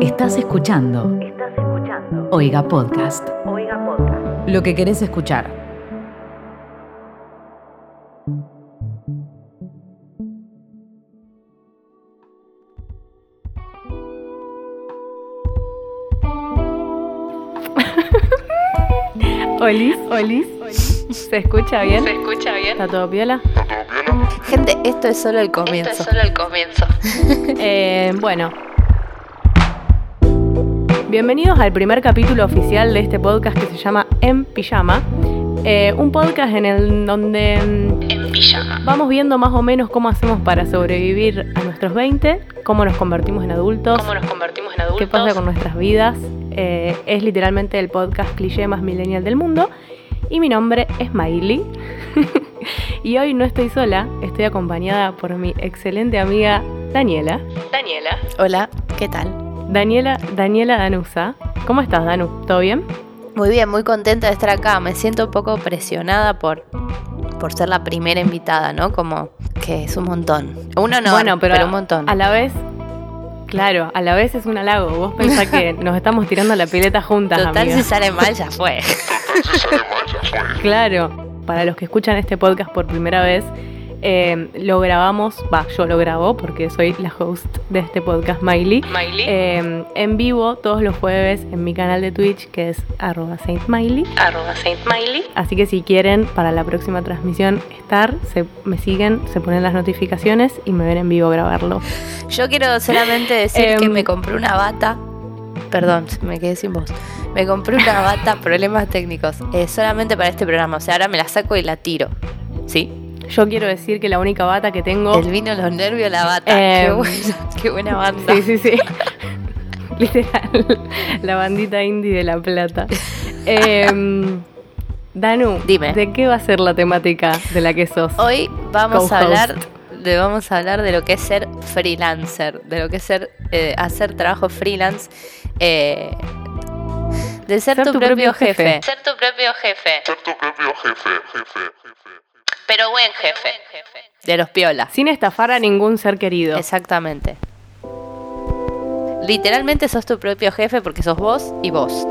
Estás escuchando. Estás escuchando. Oiga Podcast. Oiga Podcast. Lo que querés escuchar. Olis, Olis. ¿Se escucha bien? ¿Se escucha bien? ¿Está todo piola? Gente, esto es solo el comienzo. Esto es solo el comienzo. Eh, bueno. Bienvenidos al primer capítulo oficial de este podcast que se llama En Pijama. Eh, un podcast en el donde mm, En pijama. vamos viendo más o menos cómo hacemos para sobrevivir a nuestros 20, cómo nos convertimos en adultos, ¿Cómo nos convertimos en adultos? qué pasa con nuestras vidas. Eh, es literalmente el podcast cliché más millennial del mundo. Y mi nombre es Miley. y hoy no estoy sola, estoy acompañada por mi excelente amiga Daniela. Daniela. Hola, ¿qué tal? Daniela, Daniela Danusa. ¿Cómo estás, Danu? ¿Todo bien? Muy bien, muy contenta de estar acá. Me siento un poco presionada por, por ser la primera invitada, ¿no? Como que es un montón. Uno no, bueno, pero, un montón. A la vez, claro, a la vez es un halago. Vos pensás que nos estamos tirando la pileta juntas, Total, amiga. si sale mal, ya fue. Claro, para los que escuchan este podcast por primera vez, eh, lo grabamos, va, yo lo grabo porque soy la host de este podcast, Miley. Miley. eh, en vivo todos los jueves en mi canal de Twitch que es arroba saintmiley. Arroba Saint Miley. Así que si quieren para la próxima transmisión estar, se, me siguen, se ponen las notificaciones y me ven en vivo grabarlo. Yo quiero solamente decir que Em. me compré una bata. Perdón, me quedé sin voz. Me compré una bata, problemas técnicos, eh, solamente para este programa. O sea, ahora me la saco y la tiro. ¿Sí? Yo quiero decir que la única bata que tengo... El vino, los nervios, la bata. Em. Qué, buena, qué buena banda. Sí, sí, sí. Literal, la bandita indie de La Plata. Em, Danu, Dime. ¿de qué va a ser la temática de la que sos? Hoy vamos a hablar de vamos a hablar de lo que es ser freelancer, de lo que es ser eh, hacer trabajo freelance, eh, de ser, tu, propio, jefe. Ser tu propio jefe. Pero buen jefe. de los piolas. Sin estafar a ningún ser querido. Exactamente. Literalmente sos tu propio jefe porque sos vos y vos.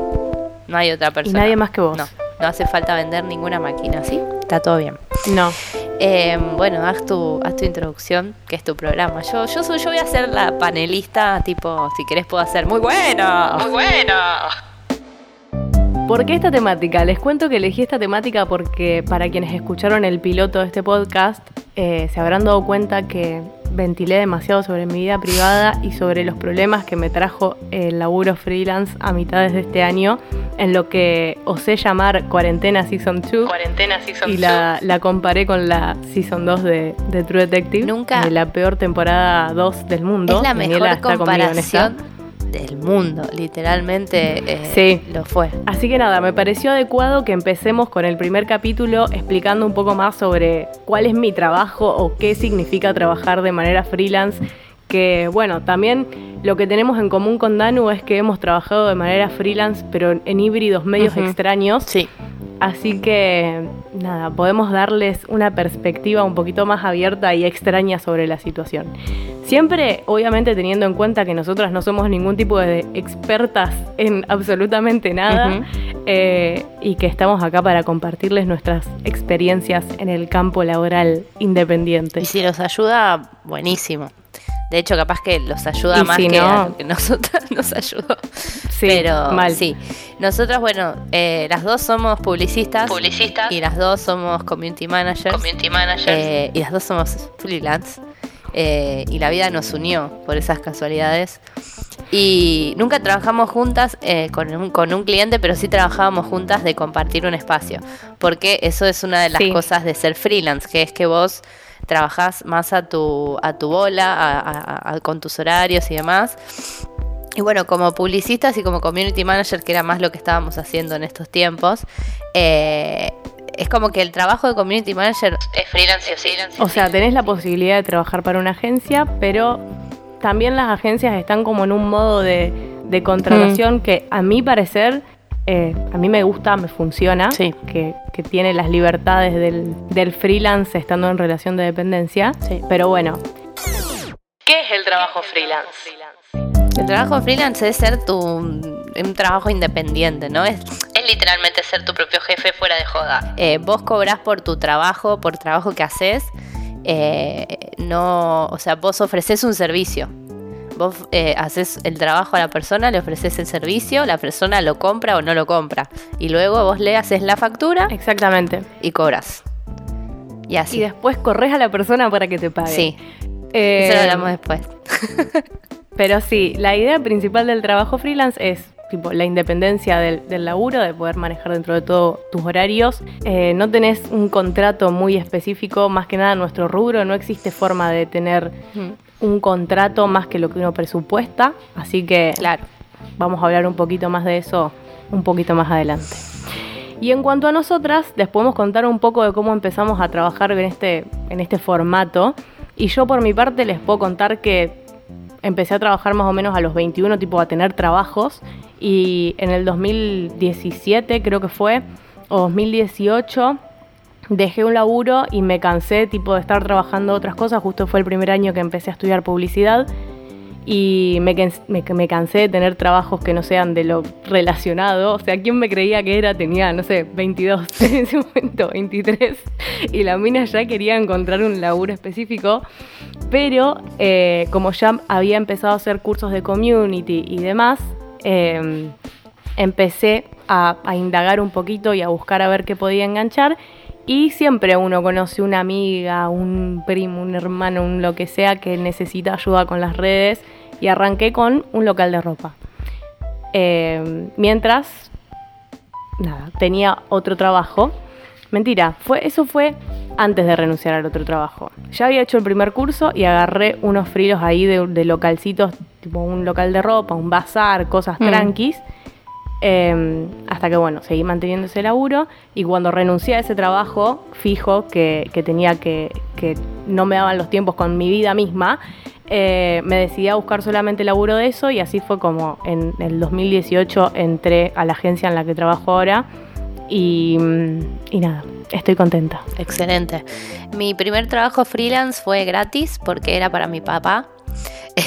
No hay otra y persona. nadie más que vos. No, no hace falta vender ninguna máquina, ¿sí? Está todo bien. No. Eh, bueno, haz tu, haz tu introducción, que es tu programa. Yo, yo, soy, yo voy a ser la panelista, tipo, si querés puedo hacer muy bueno. Muy bueno. ¿Por qué esta temática? Les cuento que elegí esta temática porque para quienes escucharon el piloto de este podcast eh, se habrán dado cuenta que ventilé demasiado sobre mi vida privada y sobre los problemas que me trajo el laburo freelance a mitades de este año en lo que osé llamar Cuarentena Season 2 Cuarentena Season y la, la comparé con la Season 2 de, de True Detective, Nunca- de la peor temporada 2 del mundo. Es la Daniela mejor está del mundo, literalmente eh, Sí. lo fue. Así que nada, me pareció adecuado que empecemos con el primer capítulo explicando un poco más sobre cuál es mi trabajo o qué significa trabajar de manera freelance. Que bueno, también lo que tenemos en común con Danu es que hemos trabajado de manera freelance, pero en híbridos medios extraños. Sí. Así que nada, podemos darles una perspectiva un poquito más abierta y extraña sobre la situación. Siempre, obviamente, teniendo en cuenta que nosotras no somos ningún tipo de expertas en absolutamente nada eh, y que estamos acá para compartirles nuestras experiencias en el campo laboral independiente. Y si los ayuda, buenísimo. De hecho, capaz que los ayuda Y más si que no- a lo que nosotras nos ayudó. Sí, Pero mal. sí. Nosotras, bueno, eh, las dos somos publicistas. Publicistas. Y las dos somos community managers. Community managers. Eh, y las dos somos freelance. Eh, y la vida nos unió por esas casualidades. Y nunca trabajamos juntas eh, con, un, con un cliente, pero sí trabajábamos juntas de compartir un espacio. Porque eso es una de las Sí. cosas de ser freelance, que es que vos trabajás más a tu, a tu bola, a- con tus horarios y demás. Y bueno, como publicistas y como community manager, que era más lo que estábamos haciendo en estos tiempos, eh, es como que el trabajo de community manager es freelance o sí. O sea, tenés la posibilidad de trabajar para una agencia, pero también las agencias están como en un modo de, de contratación que a mi parecer, eh, a mí me gusta, me funciona, Sí. que, que tiene las libertades del, del freelance estando en relación de dependencia. Sí. Pero bueno, ¿Qué es el trabajo freelance? El trabajo freelance es ser tu un trabajo independiente, ¿no? Es, Es literalmente ser tu propio jefe fuera de joda. eh, vos cobrás por tu trabajo, por trabajo que haces. eh, no, o sea, vos ofreces un servicio. Vos eh, haces el trabajo a la persona, le ofreces el servicio, la persona lo compra o no lo compra. Y luego vos le haces la factura Exactamente. y cobras. Y así. Y después corres a la persona para que te pague. Sí, Eh, eso lo hablamos después. Pero sí, la idea principal del trabajo freelance es tipo la independencia del, del laburo, de poder manejar dentro de todo tus horarios. Eh, no tenés un contrato muy específico, más que nada nuestro rubro, no existe forma de tener un contrato más que lo que uno presupuesta, así que Claro. vamos a hablar un poquito más de eso un poquito más adelante. Y en cuanto a nosotras, les podemos contar un poco de cómo empezamos a trabajar en este, en este formato. Y yo por mi parte les puedo contar que empecé a trabajar más o menos a los 21, tipo a tener trabajos. Y en el 2017 creo que fue, o 2018, dejé un laburo y me cansé tipo de estar trabajando otras cosas. Justo fue el primer año que empecé a estudiar publicidad y me, me- cansé de tener trabajos que no sean de lo relacionado. O sea, ¿quién me creía que era? Tenía, no sé, 22 en ese momento, 23. Y la mina ya quería encontrar un laburo específico. Pero eh, como ya había empezado a hacer cursos de community y demás, eh, empecé a indagar un poquito y a buscar a ver qué podía enganchar. Y siempre uno conoce una amiga, un primo, un hermano, un lo que sea que necesita ayuda con las redes. Y arranqué con un local de ropa. Eh, mientras, nada, tenía otro trabajo. Mentira, fue, eso fue antes de renunciar al otro trabajo. Ya había hecho el primer curso y agarré unos frilos ahí de, de localcitos, tipo un local de ropa, un bazar, cosas Mm. tranquis. Eh, hasta que, bueno, seguí manteniendo ese laburo y cuando renuncié a ese trabajo fijo que, que tenía que, que no me daban los tiempos con mi vida misma, eh, me decidí a buscar solamente laburo de eso y así fue como en el 2018 entré a la agencia en la que trabajo ahora y, y nada, estoy contenta. Excelente. Mi primer trabajo freelance fue gratis porque era para mi papá.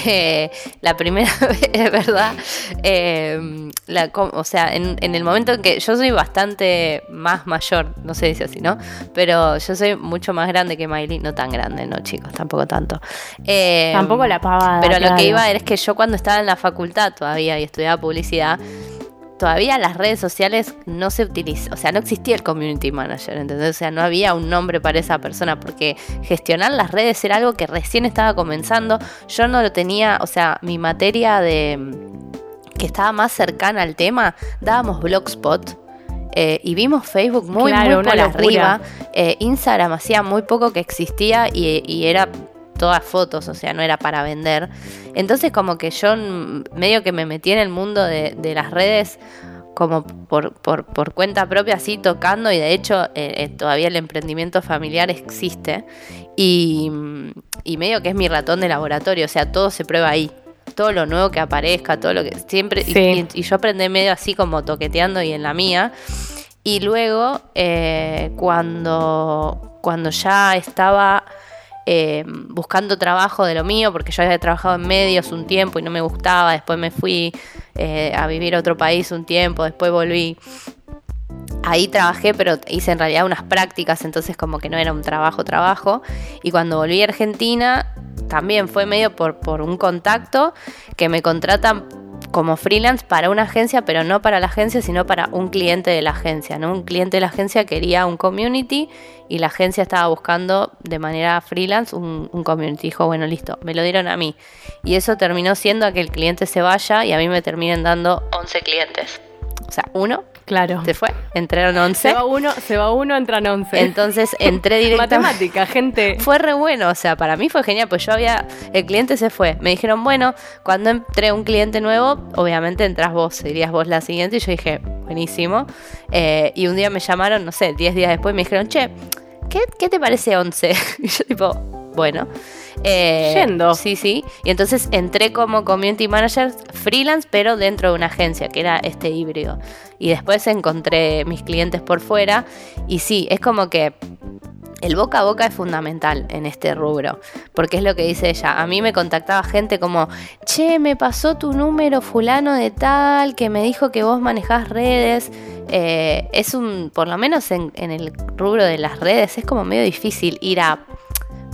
Eh, la primera vez, verdad, eh, la o sea, en, en el momento en que yo soy bastante más mayor, no se dice así, ¿no? Pero yo soy mucho más grande que Miley, no tan grande, no chicos, tampoco tanto. Eh, Tampoco la pavada. Pero a lo que iba es que yo cuando estaba en la facultad todavía y estudiaba publicidad, todavía las redes sociales no se utilizan, o sea, no existía el community manager, ¿entendés? O sea, no había un nombre para esa persona, porque gestionar las redes era algo que recién estaba comenzando. Yo no lo tenía, o sea, mi materia de que estaba más cercana al tema, dábamos Blogspot. eh, y vimos Facebook muy, Claro, muy por locura. arriba. Eh, Instagram hacía muy poco que existía y, y era todas fotos, o sea, no era para vender. Entonces como que yo medio que me metí en el mundo de, de las redes como por, por, por cuenta propia, así tocando, y de hecho eh, eh, todavía el emprendimiento familiar existe, y, mm, y medio que es mi ratón de laboratorio, o sea, todo se prueba ahí. Todo lo nuevo que aparezca, todo lo que siempre. y- Sí. Y, y yo aprendí medio así como toqueteando y en la mía. Y luego, eh, cuando, cuando ya estaba eh, buscando trabajo de lo mío, porque yo había trabajado en medios un tiempo y no me gustaba, después me fui eh, a vivir a otro país un tiempo, después volví. Ahí trabajé, pero hice en realidad unas prácticas, entonces como que no era un trabajo, trabajo. Y cuando volví a Argentina, también fue medio por, por un contacto que me contratan como freelance para una agencia, pero no para la agencia, sino para un cliente de la agencia. ¿no? Un cliente de la agencia quería un community y la agencia estaba buscando de manera freelance un, un community. Dijo, bueno, listo, me lo dieron a mí. Y eso terminó siendo a que el cliente se vaya y a mí me terminen dando, 11 clientes. o sea, uno Claro. se fue, entraron 11. Se va uno, se va uno, entran 11. Entonces entré directamente. Matemática, gente. Fue re bueno, o sea, para mí fue genial, pues yo había, el cliente se fue, me dijeron, bueno, cuando entré un cliente nuevo, obviamente entras vos, serías vos la siguiente, y yo dije, buenísimo, Eh, y un día me llamaron, no sé, 10 días después, me dijeron, che, ¿qué, qué te parece 11? Y yo tipo, bueno. Eh, Yendo. Sí, sí. Y entonces entré como community manager freelance, pero dentro de una agencia, que era este híbrido. Y después encontré mis clientes por fuera. Y sí, es como que el boca a boca es fundamental en este rubro, porque es lo que dice ella. A mí me contactaba gente como, che, me pasó tu número fulano de tal, que me dijo que vos manejás redes. Eh, es un, por lo menos en, el rubro de las redes, es como medio difícil ir a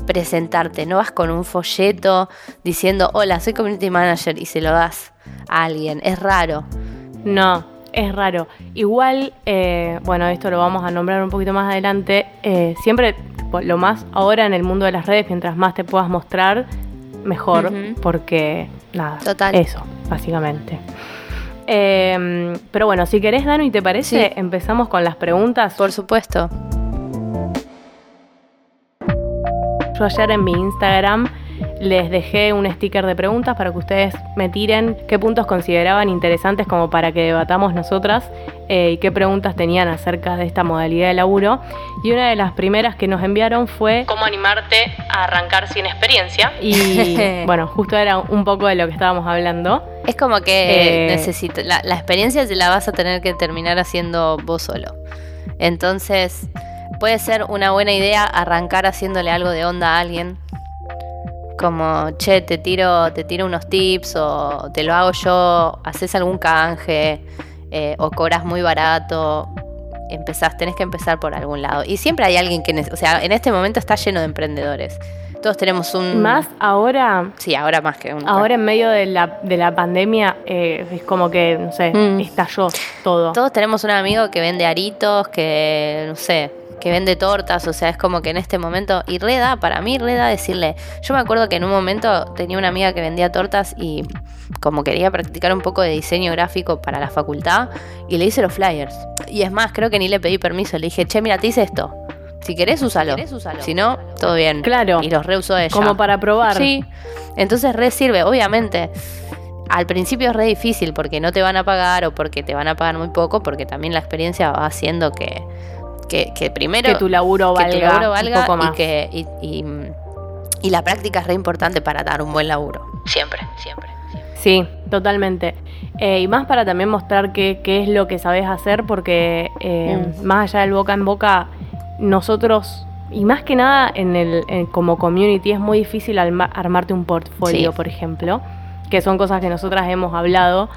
presentarte, no vas con un folleto diciendo, hola, soy community manager y se lo das a alguien, es raro. No, es raro. Igual, eh, bueno, esto lo vamos a nombrar un poquito más adelante. Eh, siempre, lo más ahora en el mundo de las redes, mientras más te puedas mostrar, mejor, porque nada, Total. eso, básicamente. Em, pero bueno, si querés, Dani, ¿te parece? Empezamos con las preguntas. Por supuesto. Yo ayer en mi Instagram les dejé un sticker de preguntas para que ustedes me tiren qué puntos consideraban interesantes como para que debatamos nosotras eh, y qué preguntas tenían acerca de esta modalidad de laburo. Y una de las primeras que nos enviaron fue cómo animarte a arrancar sin experiencia. Y bueno, justo era un poco de lo que estábamos hablando. Es como que eh, necesito, la, la experiencia se la vas a tener que terminar haciendo vos solo. Entonces, puede ser una buena idea arrancar haciéndole algo de onda a alguien como, che, te tiro, te tiro unos tips o te lo hago yo, haces algún canje eh, o cobras muy barato. Empezás, tenés que empezar por algún lado. Y siempre hay alguien que, o sea, en este momento está lleno de emprendedores. Todos tenemos un... Más ahora... Sí, ahora más que un... Ahora en medio de la, de la pandemia eh, es como que, no sé, mm. estalló todo. Todos tenemos un amigo que vende aritos, que, no sé, que vende tortas, o sea, es como que en este momento, y Reda, para mí Reda decirle, yo me acuerdo que en un momento tenía una amiga que vendía tortas y como quería practicar un poco de diseño gráfico para la facultad y le hice los flyers. Y es más, creo que ni le pedí permiso, le dije, che, mira, te hice esto. Si querés, úsalo. Si, no, todo bien. Claro. Y los reusó ella. Como para probar. Sí. Entonces re sirve, obviamente. Al principio es re difícil porque no te van a pagar o porque te van a pagar muy poco, porque también la experiencia va haciendo que, que, primero... Que tu laburo valga, un poco más. Y, que, y, la práctica es re importante para dar un buen laburo. Siempre, siempre. Sí, totalmente. Eh, y más para también mostrar qué, qué, es lo que sabes hacer, porque eh, mm. más allá del boca en boca, nosotros, y más que nada en el, como community, es muy difícil armarte un portfolio, por ejemplo, que son cosas que nosotras hemos hablado,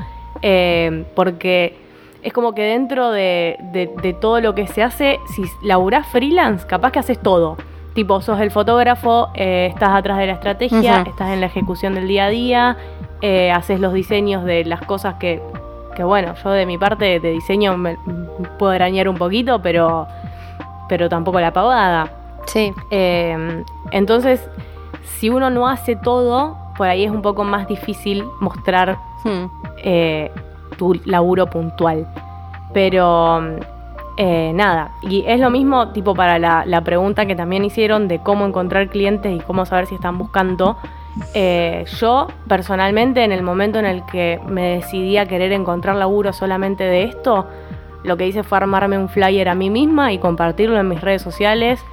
eh, porque es como que dentro de, todo lo que se hace, si laburás freelance, capaz que haces todo. Tipo, sos el fotógrafo, eh, estás atrás de la estrategia, estás en la ejecución del día a día, eh, haces los diseños de las cosas que, que, bueno, yo de mi parte de diseño me, puedo arañar un poquito, pero, pero tampoco la pavada. Sí. Eh, entonces, si uno no hace todo, por ahí es un poco más difícil mostrar hmm tu laburo puntual. Pero eh, nada, y es lo mismo tipo para la, pregunta que también hicieron de cómo encontrar clientes y cómo saber si están buscando. Eh, yo personalmente en el momento en el que me decidí a querer encontrar laburo solamente de esto, lo que hice fue armarme un flyer a mí misma y compartirlo en mis redes sociales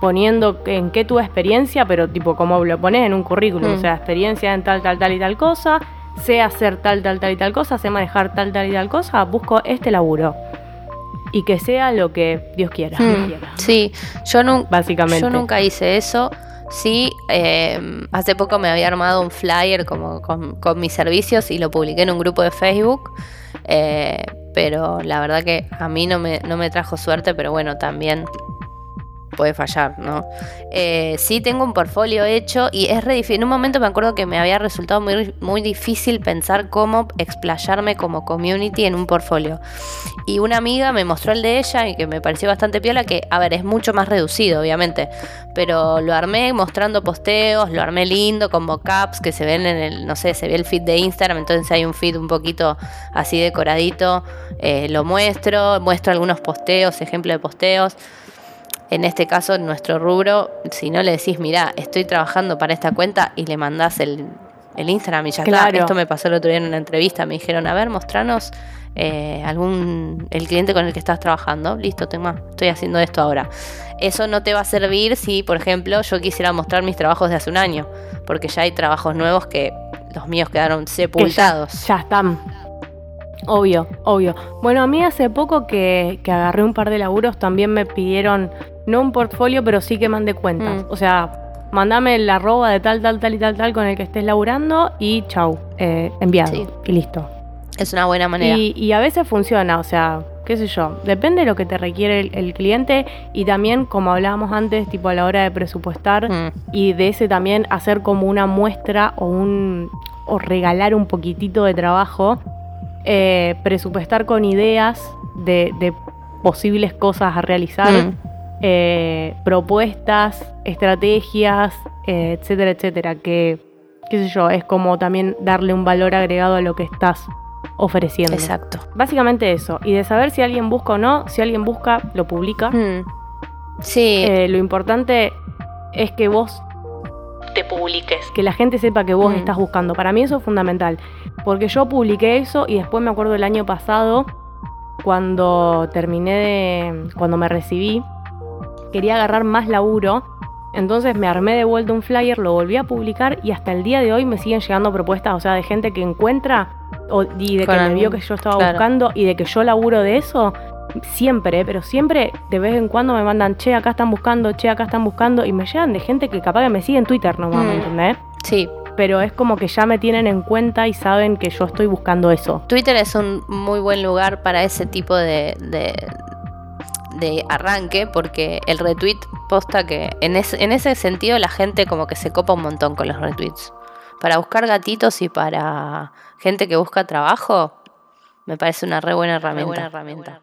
poniendo en qué tu experiencia, pero tipo como lo pones en un currículum, mm. o sea, experiencia en tal, tal, tal y tal cosa, sé hacer tal, tal, tal y tal cosa, sé manejar tal, tal y tal cosa, busco este laburo. Y que sea lo que Dios quiera. Hmm. sí, yo, Básicamente. yo nunca hice eso. Sí, eh, hace poco me había armado un flyer como con, mis servicios y lo publiqué en un grupo de Facebook. Eh, pero la verdad que a mí no me, no me trajo suerte, pero bueno, también puede fallar, ¿no? Eh, sí tengo un portfolio hecho y es re. En un momento me acuerdo que me había resultado muy, muy difícil pensar cómo explayarme como community en un portfolio. Y una amiga me mostró el de ella y que me pareció bastante piola, que, a ver, es mucho más reducido, obviamente. Pero lo armé mostrando posteos, lo armé lindo, con mockups que se ven en el, no sé, se ve el feed de Instagram, entonces hay un feed un poquito así decoradito. Eh, lo muestro, muestro algunos posteos, ejemplos de posteos. En este caso, en nuestro rubro, si no le decís, mira, estoy trabajando para esta cuenta y le mandás el, Instagram y ya está. Esto me pasó el otro día en una entrevista. Me dijeron, a ver, mostranos eh, algún el cliente con el que estás trabajando. Listo, tengo, estoy haciendo esto ahora. Eso no te va a servir si, por ejemplo, yo quisiera mostrar mis trabajos de hace un año, porque ya hay trabajos nuevos que los míos quedaron sepultados. ya, están. Obvio, obvio. Bueno, a mí hace poco que, que agarré un par de laburos también me pidieron, no un portfolio, pero sí que mande cuentas. Mm. O sea, mandame el arroba de tal, tal, tal y tal, tal con el que estés laburando y chau, eh, enviado. Sí. Y listo. Es una buena manera. Y, y a veces funciona, o sea, qué sé yo, depende de lo que te requiere el, el cliente y también, como hablábamos antes, tipo a la hora de presupuestar Mm. y de ese también hacer como una muestra o un o regalar un poquitito de trabajo, eh, presupuestar con ideas de, de posibles cosas a realizar, Mm. eh, propuestas, estrategias, eh, etcétera, etcétera, que, qué sé yo, es como también darle un valor agregado a lo que estás ofreciendo. Exacto. Básicamente eso, y de saber si alguien busca o no, si alguien busca, lo publica. Mm. Sí, lo importante es que vos Te publiques. que la gente sepa que vos Mm. estás buscando. Para mí eso es fundamental. Porque yo publiqué eso y después me acuerdo el año pasado, cuando terminé de. cuando me recibí, quería agarrar más laburo. Entonces me armé de vuelta un flyer, lo volví a publicar y hasta el día de hoy me siguen llegando propuestas, o sea, de gente que encuentra o, y de Con que me vio que yo estaba claro. buscando y de que yo laburo de eso. Siempre, pero siempre de vez en cuando me mandan, che, acá están buscando, che, acá están buscando, y me llegan de gente que capaz que me sigue en Twitter nomás, ¿me Mm. entendés? sí. pero es como que ya me tienen en cuenta y saben que yo estoy buscando eso. Twitter es un muy buen lugar para ese tipo de, de, de arranque, porque el retweet posta que en, ese- en ese sentido la gente como que se copa un montón con los retweets. Para buscar gatitos y para gente que busca trabajo, me parece una re buena herramienta. Ah,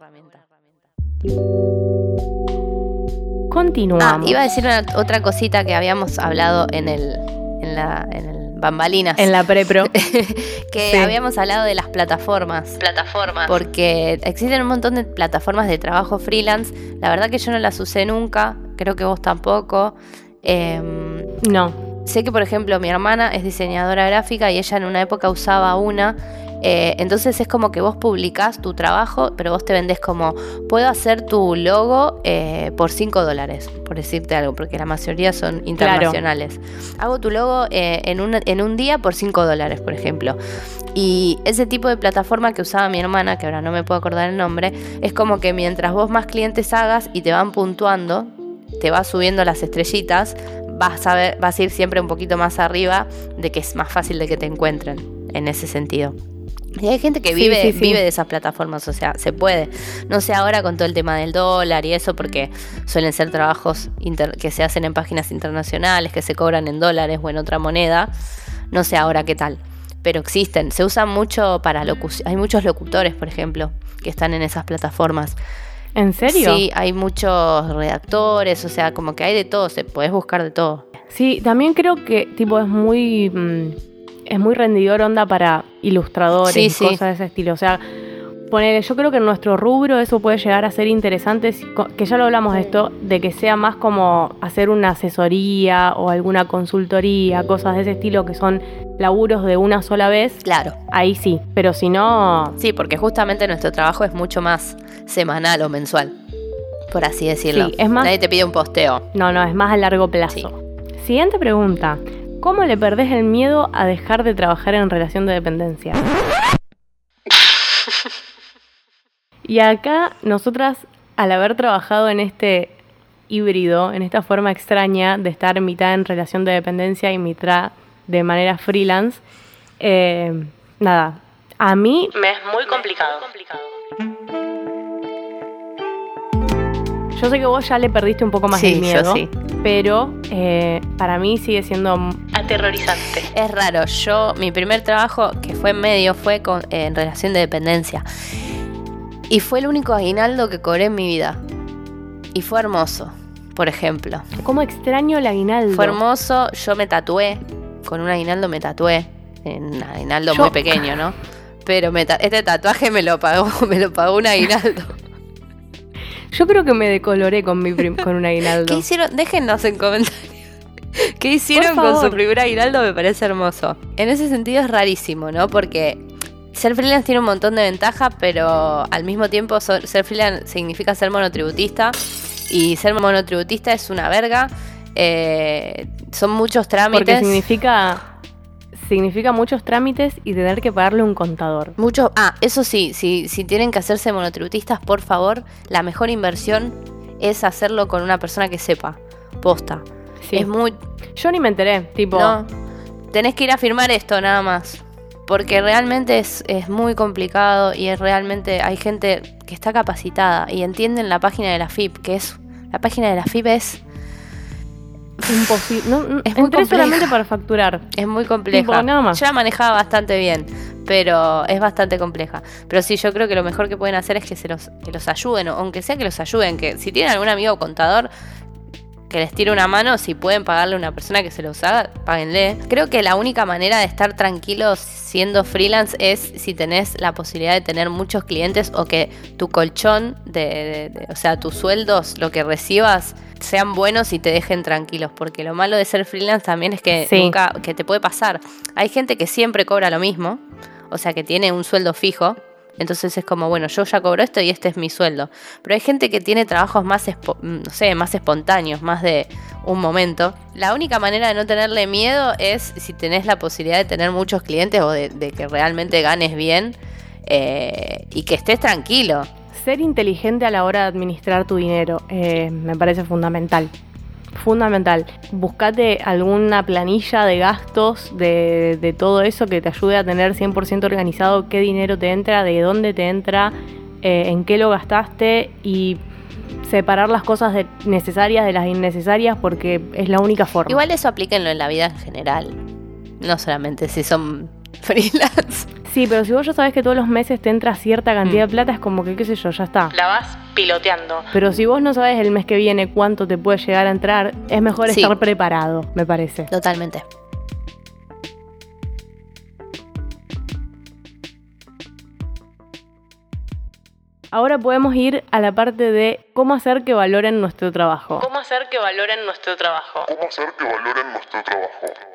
Continuamos. iba a decir una- otra cosita que habíamos hablado en el, en la, en el Bambalinas. en la prepro. que Sí. habíamos hablado de las plataformas. Plataformas. Porque existen un montón de plataformas de trabajo freelance. La verdad que yo no las usé nunca, creo que vos tampoco. Em, no. sé que, por ejemplo, mi hermana es diseñadora gráfica y ella en una época usaba una. Eh, entonces es como que vos publicás tu trabajo, pero vos te vendés como, puedo hacer tu logo eh, por 5 dólares, por decirte algo, porque la mayoría son internacionales. Hago tu logo eh, en, un, en un día por 5 dólares, por ejemplo. Y ese tipo de plataforma que usaba mi hermana, que ahora no me puedo acordar el nombre, es como que mientras vos más clientes hagas y te van puntuando, te vas subiendo las estrellitas, vas a, ver, vas a ir siempre un poquito más arriba de que es más fácil de que te encuentren en ese sentido. Y hay gente que vive, sí, sí. vive de esas plataformas, o sea, se puede. No sé ahora con todo el tema del dólar y eso, porque suelen ser trabajos inter- que se hacen en páginas internacionales, que se cobran en dólares o en otra moneda. No sé ahora qué tal. Pero existen, se usan mucho para locución. Hay muchos locutores, por ejemplo, que están en esas plataformas. ¿En serio? Sí, hay muchos redactores, o sea, como que hay de todo, se puedes buscar de todo. Sí, también creo que tipo es muy mm, es muy rendidor onda para ilustradores Sí, y sí. cosas de ese estilo. O sea, ponele, yo creo que en nuestro rubro eso puede llegar a ser interesante, que ya lo hablamos de esto, de que sea más como hacer una asesoría o alguna consultoría, cosas de ese estilo que son laburos de una sola vez. Claro. Ahí sí, pero si no, Sí, porque justamente nuestro trabajo es mucho más semanal o mensual, por así decirlo. Sí, es más- Nadie te pide un posteo. no, no, es más a largo plazo. Siguiente pregunta. ¿Cómo le perdés el miedo a dejar de trabajar en relación de dependencia? y acá nosotras, al haber trabajado en este híbrido, en esta forma extraña de estar mitad en relación de dependencia y mitad de manera freelance, eh, nada, a mí Me es muy complicado. Yo sé que vos ya le perdiste un poco más Sí, el yo miedo, sí. pero eh, para mí sigue siendo Aterrorizante. Es raro, yo, mi primer trabajo que fue en medio fue con- eh, en relación de dependencia. Y fue el único aguinaldo que cobré en mi vida. Y fue hermoso, por ejemplo. como extraño el aguinaldo. Fue hermoso, yo me tatué, con un aguinaldo me tatué, en un aguinaldo Yo- muy pequeño, ¿no? Pero me ta- este tatuaje me lo pagó, me lo pagó un aguinaldo. Yo creo que me decoloré con mi con un aguinaldo. ¿Qué hicieron? Déjennos en comentarios. ¿Qué hicieron con su primer aguinaldo? Me parece hermoso. En ese sentido es rarísimo, ¿no? Porque ser freelance tiene un montón de ventajas, pero al mismo tiempo ser freelance significa ser monotributista. Y ser monotributista es una verga. Eh, son muchos trámites. Porque significa significa muchos trámites y tener que pagarle un contador. Mucho, ah, eso sí, si, si tienen que hacerse monotributistas, por favor, la mejor inversión es hacerlo con una persona que sepa. Posta. Sí. Es muy. Yo ni me enteré, tipo, No. Tenés que ir a firmar esto nada más. Porque realmente es, es muy complicado y es realmente. Hay gente que está capacitada y entienden la página de la FIP, que es. La página de la FIP es, imposible. No, no, Es muy entré solamente para facturar. es muy compleja. Tipo, nada más. Yo la manejaba bastante bien, pero es bastante compleja. Pero sí, yo creo que lo mejor que pueden hacer es que se los, que los ayuden, o aunque sea que los ayuden, que si tienen algún amigo contador que les tire una mano, si pueden pagarle a una persona que se los haga, páguenle. Creo que la única manera de estar tranquilos siendo freelance es si tenés la posibilidad de tener muchos clientes o que tu colchón, de, de- de- o sea, tus sueldos, lo que recibas, sean buenos y te dejen tranquilos. Porque lo malo de ser freelance también es que Sí. nunca, que te puede pasar. Hay gente que siempre cobra lo mismo, o sea, que tiene un sueldo fijo. Entonces es como, bueno, yo ya cobro esto y este es mi sueldo. Pero hay gente que tiene trabajos más, espo- no sé, más espontáneos, más de un momento. La única manera de no tenerle miedo es si tenés la posibilidad de tener muchos clientes o de, de que realmente ganes bien eh, y que estés tranquilo. Ser inteligente a la hora de administrar tu dinero eh, me parece fundamental. Fundamental. Buscate alguna planilla de gastos, de, de todo eso que te ayude a tener 100% organizado qué dinero te entra, de dónde te entra, eh, en qué lo gastaste y separar las cosas de- necesarias de las innecesarias porque es la única forma. Igual eso aplíquenlo en la vida en general. No solamente si son freelance. Sí, pero si vos ya sabes que todos los meses te entra cierta cantidad de plata, es como que, qué sé yo, ya está. La vas piloteando. Pero si vos no sabes el mes que viene cuánto te puede llegar a entrar, es mejor Sí. estar preparado, me parece. Totalmente. Ahora podemos ir a la parte de cómo hacer que valoren nuestro trabajo. ¿Cómo hacer que valoren nuestro trabajo? ¿Cómo hacer que valoren nuestro trabajo?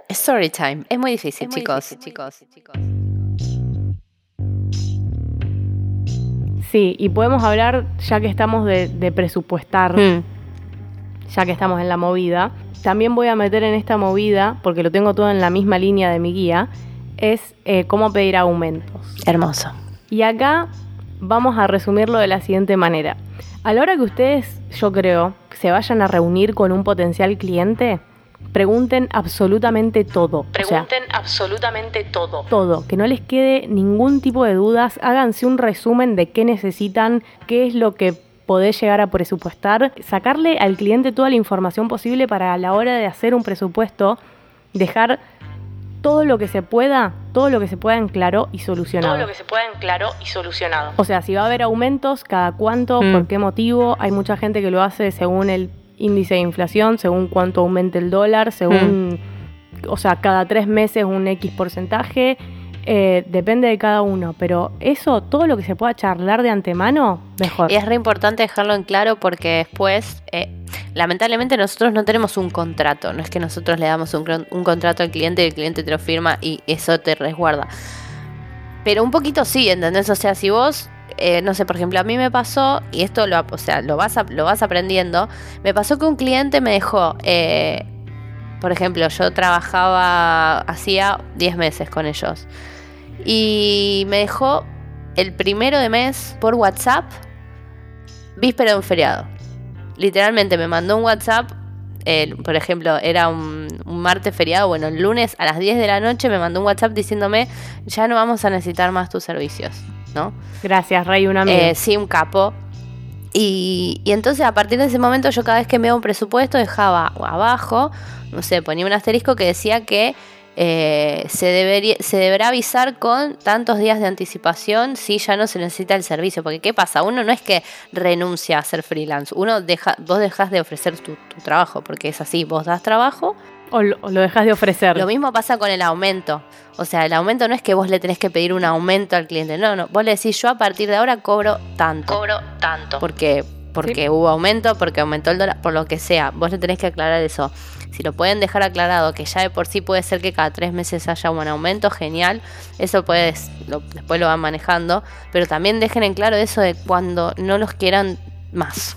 Story time. Es muy difícil, Es muy chicos. difícil, chicos, chicos. Sí, y podemos hablar, ya que estamos de, de presupuestar, Mm. ya que estamos en la movida, también voy a meter en esta movida, porque lo tengo todo en la misma línea de mi guía, es eh, cómo pedir aumentos. Hermoso. Y acá vamos a resumirlo de la siguiente manera. A la hora que ustedes, yo creo, se vayan a reunir con un potencial cliente, pregunten absolutamente todo. O sea, Pregunten absolutamente todo. todo, que no les quede ningún tipo de dudas, háganse un resumen de qué necesitan, qué es lo que podés llegar a presupuestar, sacarle al cliente toda la información posible para a la hora de hacer un presupuesto, dejar todo lo que se pueda, todo lo que se pueda en claro y solucionado. Todo lo que se pueda en claro y solucionado. O sea, si va a haber aumentos, cada cuánto, Mm. por qué motivo. Hay mucha gente que lo hace según el índice de inflación, según cuánto aumente el dólar, según, o sea, cada tres meses un X porcentaje. Eh, depende de cada uno, pero eso, todo lo que se pueda charlar de antemano, mejor. Y es re importante dejarlo en claro porque después, eh, lamentablemente nosotros no tenemos un contrato, no es que nosotros le damos un, contrato al cliente y el cliente te lo firma y eso te resguarda. Pero un poquito sí, ¿entendés? O sea, si vos, eh, no sé, por ejemplo, a mí me pasó, y esto lo, o sea, lo, vas, aprendiendo, me pasó que un cliente me dejó, por ejemplo, yo trabajaba, hacía 10 meses con ellos, y me dejó el primero de mes por WhatsApp, víspera de un feriado. Literalmente me mandó un WhatsApp, el- por ejemplo, era un, un martes feriado, bueno, el lunes a las 10 de la noche me mandó un WhatsApp diciéndome, ya no vamos a necesitar más tus servicios, ¿no? Gracias, Rey, un amigo. Eh, sí, un capo. Y, y entonces a partir de ese momento yo cada vez que me daba un presupuesto dejaba abajo, no sé, ponía un asterisco que decía que eh, se, debería, se deberá avisar con tantos días de anticipación si ya no se necesita el servicio. Porque ¿qué pasa? Uno no es que renuncia a ser freelance, uno deja, vos dejas de ofrecer tu, tu trabajo, porque es así, vos das trabajo o, lo, o lo dejas de ofrecer. lo mismo pasa con el aumento. O sea, el aumento no es que vos le tenés que pedir un aumento al cliente. No, no. Vos le decís, yo a partir de ahora cobro tanto. Cobro tanto. Porque, porque hubo aumento, porque aumentó el dólar, por lo que sea. Vos le tenés que aclarar eso. Si lo pueden dejar aclarado, que ya de por sí puede ser que cada tres meses haya un aumento, genial. Eso puedes, lo- después lo van manejando. Pero también dejen en claro eso de cuando no los quieran más.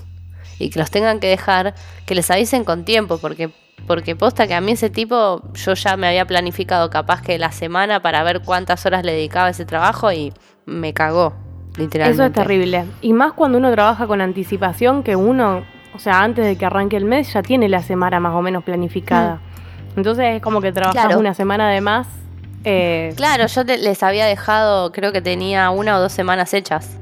Y que los tengan que dejar, que les avisen con tiempo, porque Porque posta que a mí ese tipo, yo ya me había planificado capaz que la semana para ver cuántas horas le dedicaba a ese trabajo y me cagó, literalmente. Eso es terrible. Y más cuando uno trabaja con anticipación, que uno, o sea, antes de que arranque el mes, ya tiene la semana más o menos planificada. Entonces es como que trabajas Claro. una semana de más. eh, Claro, yo te- les había dejado, creo que tenía una o dos semanas hechas.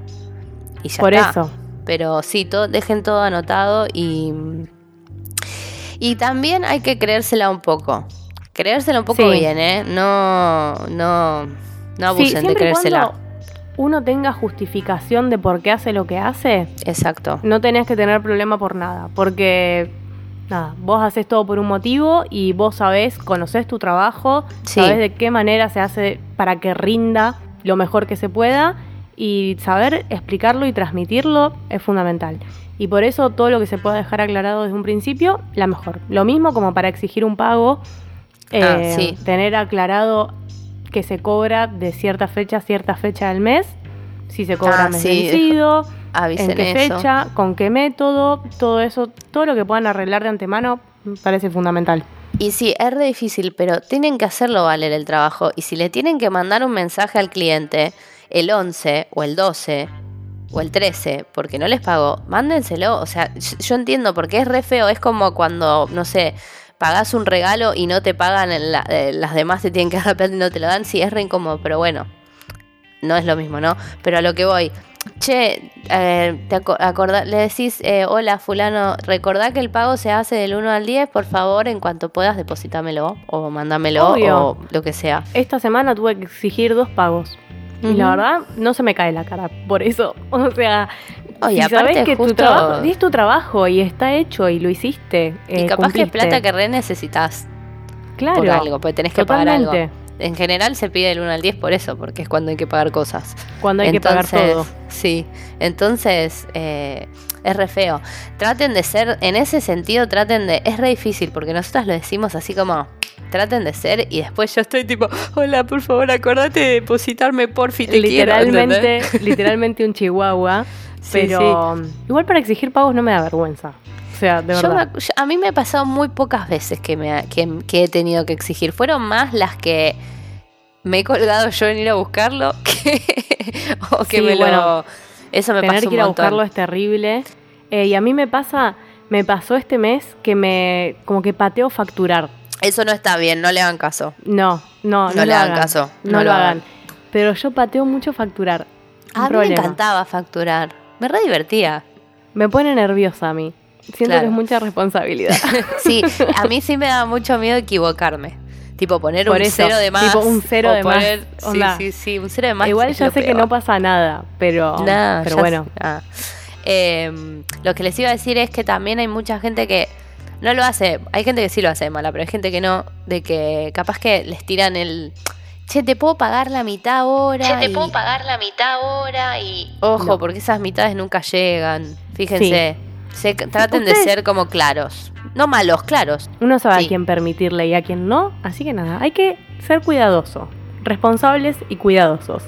Y ya por está. eso. Pero sí, todo, dejen todo anotado y. Y también hay que creérsela un poco. Creérsela un poco Sí. bien, ¿eh? No, no, no Sí, abusen de creérsela. cuando uno tenga justificación de por qué hace lo que hace, Exacto. no tenés que tener problema por nada. Porque, nada, vos haces todo por un motivo y vos sabés, conocés tu trabajo, Sí. sabés de qué manera se hace para que rinda lo mejor que se pueda y saber explicarlo y transmitirlo es fundamental. Y por eso todo lo que se pueda dejar aclarado desde un principio, la mejor. Lo mismo como para exigir un pago, Ah, eh, sí. tener aclarado que se cobra de cierta fecha a cierta fecha del mes, si se cobra Ah, mes sí. vencido, Avisen en qué eso. fecha, con qué método, todo eso, todo lo que puedan arreglar de antemano me parece fundamental. Y sí, es re difícil, pero tienen que hacerlo valer el trabajo. Y si le tienen que mandar un mensaje al cliente el 11 o el 12 o el 13 porque no les pagó, mándenselo. O sea, yo- yo entiendo porque es re feo. Es como cuando, no sé, pagás un regalo y no te pagan, la- eh, las demás te tienen que dar la plata y no te lo dan. Sí, es re incómodo, pero bueno, no es lo mismo, ¿no? Pero a lo que voy. Che, eh, te aco- acordá- le decís, eh, hola fulano, recordá que el pago se hace del 1 al 10, por favor, en cuanto puedas, deposítamelo o mándamelo Obvio. o lo que sea. Esta semana tuve que exigir dos pagos. Y la verdad, no se me cae la cara por eso. O sea, Oye, si aparte sabes que tu justo- trabajo, es tu trabajo y está hecho y lo hiciste. Y eh, capaz que es plata que re necesitas claro, por algo, porque tenés que pagar algo. totalmente. En general se pide del 1 al 10 por eso, porque es cuando hay que pagar cosas. Cuando hay que pagar todo. Sí, entonces eh, es re feo. Traten de ser, en ese sentido, traten de. Es re difícil porque nosotras lo decimos así como. Traten de ser y después yo estoy tipo, hola, por favor, acordate de depositarme te quiero", literalmente, literalmente un chihuahua. Sí, pero igual para exigir pagos no me da vergüenza. O sea, de Yo verdad. me- yo- a mí me ha pasado muy pocas veces que, me, ha- que, que he tenido que exigir. Fueron más las que me he colgado yo en ir a buscarlo que, o que Sí, me bueno, lo... Eso me Tener pasó que un ir a buscarlo es terrible. Eh, y a mí me pasa, me pasó este mes que me, como que pateo facturar. Eso no está bien, no le hagan caso. No, no, no, No le hagan caso, No, no lo lo hagan. hagan. Pero yo pateo mucho facturar. A mí problema. me encantaba facturar. Me re divertía. Me pone nerviosa a mí. Siento Claro. que es mucha responsabilidad. Sí, a mí sí me daba mucho miedo equivocarme. Tipo poner Por un eso, cero de más. tipo un cero de más, poner- Sí, onda. sí, sí, un cero de más. Igual lo sé que no pasa nada, pero, No, pero bueno. Ah. Eh, lo que les iba a decir es que también hay mucha gente que no lo hace. Hay gente que sí lo hace de mala, pero hay gente que no. De que capaz que les tiran el. Che, te puedo pagar la mitad ahora. Che, te y- puedo pagar la mitad ahora y... Ojo, No. porque esas mitades nunca llegan. Fíjense. Se- traten de ser como claros. No malos, claros. Uno sabe Sí. a quién permitirle y a quién no, así que nada, hay que ser cuidadoso, responsables y cuidadosos.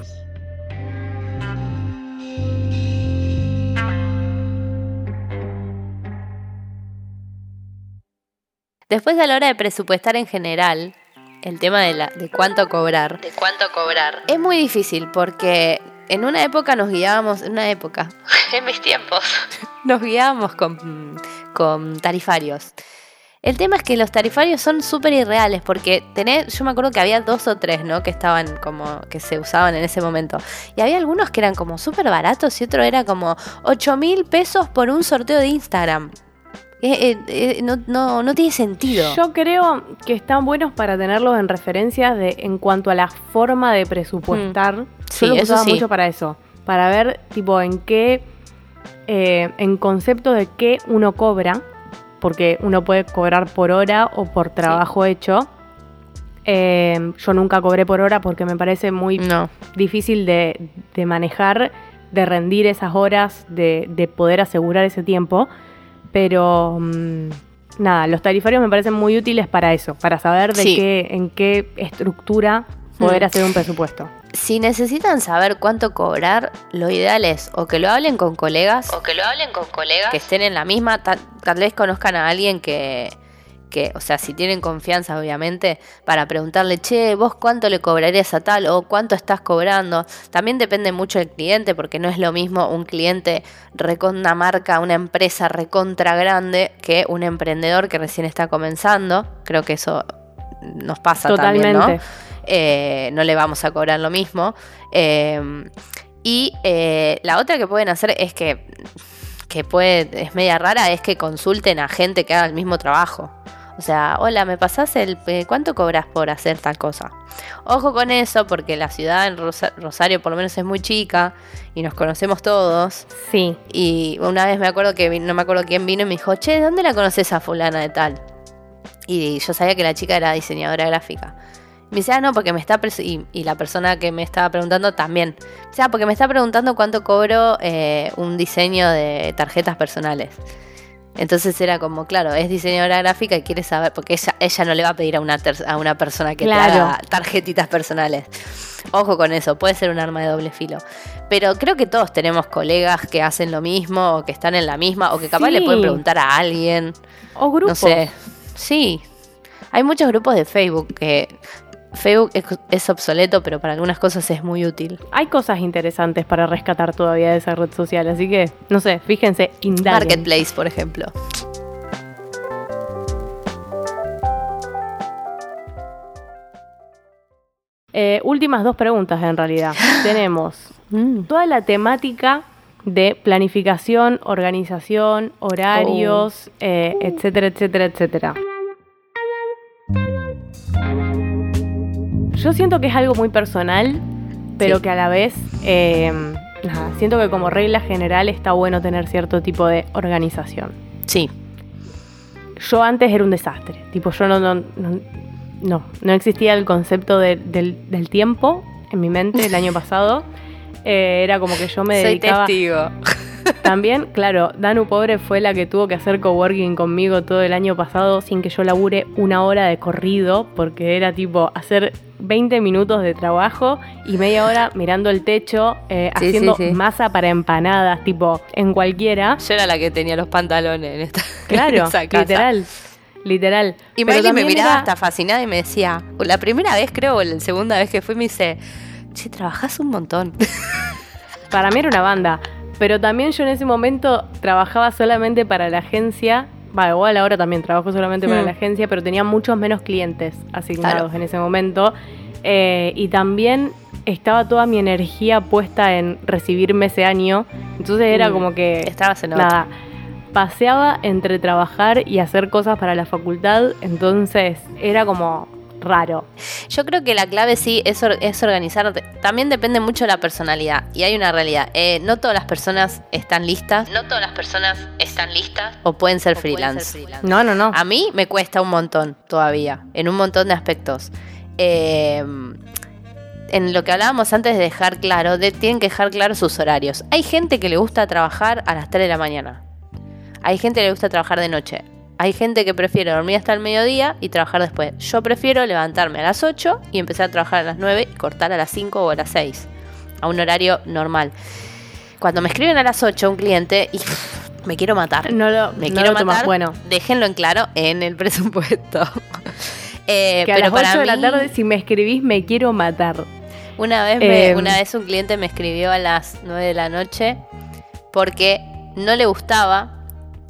Después a la hora de presupuestar en general, el tema de, la, de cuánto cobrar, ¿De cuánto cobrar? es muy difícil porque en una época nos guiábamos, en una época, En mis tiempos. nos guiábamos con, con tarifarios. El tema es que los tarifarios son súper irreales porque tenés, yo me acuerdo que había dos o tres, ¿no? Que estaban como, que se usaban en ese momento. Y había algunos que eran como súper baratos y otro era como 8 mil pesos por un sorteo de Instagram. Eh, eh, eh, no, no, no tiene sentido. Yo creo que están buenos para tenerlos en referencias de en cuanto a la forma de presupuestar. Mm. Sí, Yo los eso usaba sí. mucho para eso, para ver tipo en qué, eh, en concepto de qué uno cobra, porque uno puede cobrar por hora o por trabajo hecho. Eh, yo nunca cobré por hora porque me parece muy No. difícil de, de manejar, de rendir esas horas, de, de poder asegurar ese tiempo. Pero mm, nada, los tarifarios me parecen muy útiles para eso, para saber de Sí. qué, en qué estructura poder Mm. hacer un presupuesto. Si necesitan saber cuánto cobrar, lo ideal es o que lo hablen con colegas O que lo hablen con colegas. que estén en la misma, tal, tal vez conozcan a alguien que, que, o sea, si tienen confianza, obviamente, para preguntarle, che, vos cuánto le cobrarías a tal o cuánto estás cobrando. También depende mucho del cliente, porque no es lo mismo un cliente recontra marca, una empresa recontra grande, que un emprendedor que recién está comenzando. Creo que eso nos pasa también, ¿no? Eh, no le vamos a cobrar lo mismo. Eh, y eh, la otra que pueden hacer es que, que puede, es media rara, es que consulten a gente que haga el mismo trabajo. O sea, hola, ¿me pasás el... eh, ¿Cuánto cobras por hacer tal cosa? Ojo con eso, porque la ciudad en Rosa- Rosario por lo menos es muy chica y nos conocemos todos. Sí. Y una vez me acuerdo que, no me acuerdo quién vino y me dijo, che, ¿dónde la conoces a fulana de tal? Y yo sabía que la chica era diseñadora gráfica. Me dice, ah, no, porque me está... Y, y la persona que me estaba preguntando también. O sea, porque me está preguntando cuánto cobro eh, un diseño de tarjetas personales. Entonces era como, claro, es diseñadora gráfica y quiere saber, porque ella, ella no le va a pedir a una, ter- a una persona que Claro. te haga tarjetitas personales. Ojo con eso, puede ser un arma de doble filo. Pero creo que todos tenemos colegas que hacen lo mismo, o que están en la misma, o que capaz le pueden preguntar a alguien. O grupos. No sé. Sí. Hay muchos grupos de Facebook que Facebook es, obsoleto, pero para algunas cosas es muy útil. Hay cosas interesantes para rescatar todavía de esa red social, así que, no sé, fíjense, indaguen. Marketplace, por ejemplo. Eh, últimas dos preguntas en realidad. Tenemos toda la temática de planificación, organización, horarios, eh, etcétera, etcétera, etcétera. Yo siento que es algo muy personal, pero Sí. que a la vez, eh, nada, siento que como regla general está bueno tener cierto tipo de organización. Sí. Yo antes era un desastre. Tipo, yo no, no, no, no, no existía el concepto de- del, del tiempo en mi mente el año pasado. Eh, era como que yo me Soy dedicaba. testigo. También, claro, Danu Pobre fue la que tuvo que hacer coworking conmigo todo el año pasado sin que yo labure una hora de corrido, porque era tipo hacer 20 minutos de trabajo y media hora mirando el techo, eh, Sí, haciendo sí, sí. masa para empanadas, tipo en cualquiera. Yo era la que tenía los pantalones en esta en Claro, esa casa. literal. Literal. Y Miley me miraba era- hasta fascinada y me decía, o la primera vez creo, o la segunda vez que fui, me dice, che, trabajás un montón. Para mí era una banda. Pero también yo en ese momento trabajaba solamente para la agencia. Va, igual ahora también trabajo solamente para Hmm. la agencia, pero tenía muchos menos clientes asignados Claro. en ese momento. Eh, y también estaba toda mi energía puesta en recibirme ese año. Entonces era Mm, como que. estabas en. Nada. Paseaba entre trabajar y hacer cosas para la facultad. Entonces era como raro. Yo creo que la clave sí es, or- es organizarte. También depende mucho de la personalidad. Y hay una realidad. eh, no todas las personas están listas. No todas las personas están listas. O pueden ser freelance. No, no, no. A mí me cuesta un montón todavía, en un montón de aspectos. Eh, en lo que hablábamos antes de dejar claro, de- tienen que dejar claro sus horarios. Hay gente que le gusta trabajar a las 3 de la mañana. Hay gente que le gusta trabajar de noche. Hay gente que prefiere dormir hasta el mediodía y trabajar después. Yo prefiero levantarme a las 8 y empezar a trabajar a las 9 y cortar a las 5 o a las 6. A un horario normal. Cuando me escriben a las 8 un cliente y me quiero matar. No lo, Me no quiero lo tomas. matar. Bueno, Déjenlo en claro en el presupuesto. Eh, que a pero las 8 para de la mí, tarde, si me escribís, me quiero matar. una vez, me- Eh, una vez un cliente me escribió a las 9 de la noche porque no le gustaba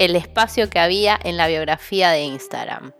el espacio que había en la biografía de Instagram.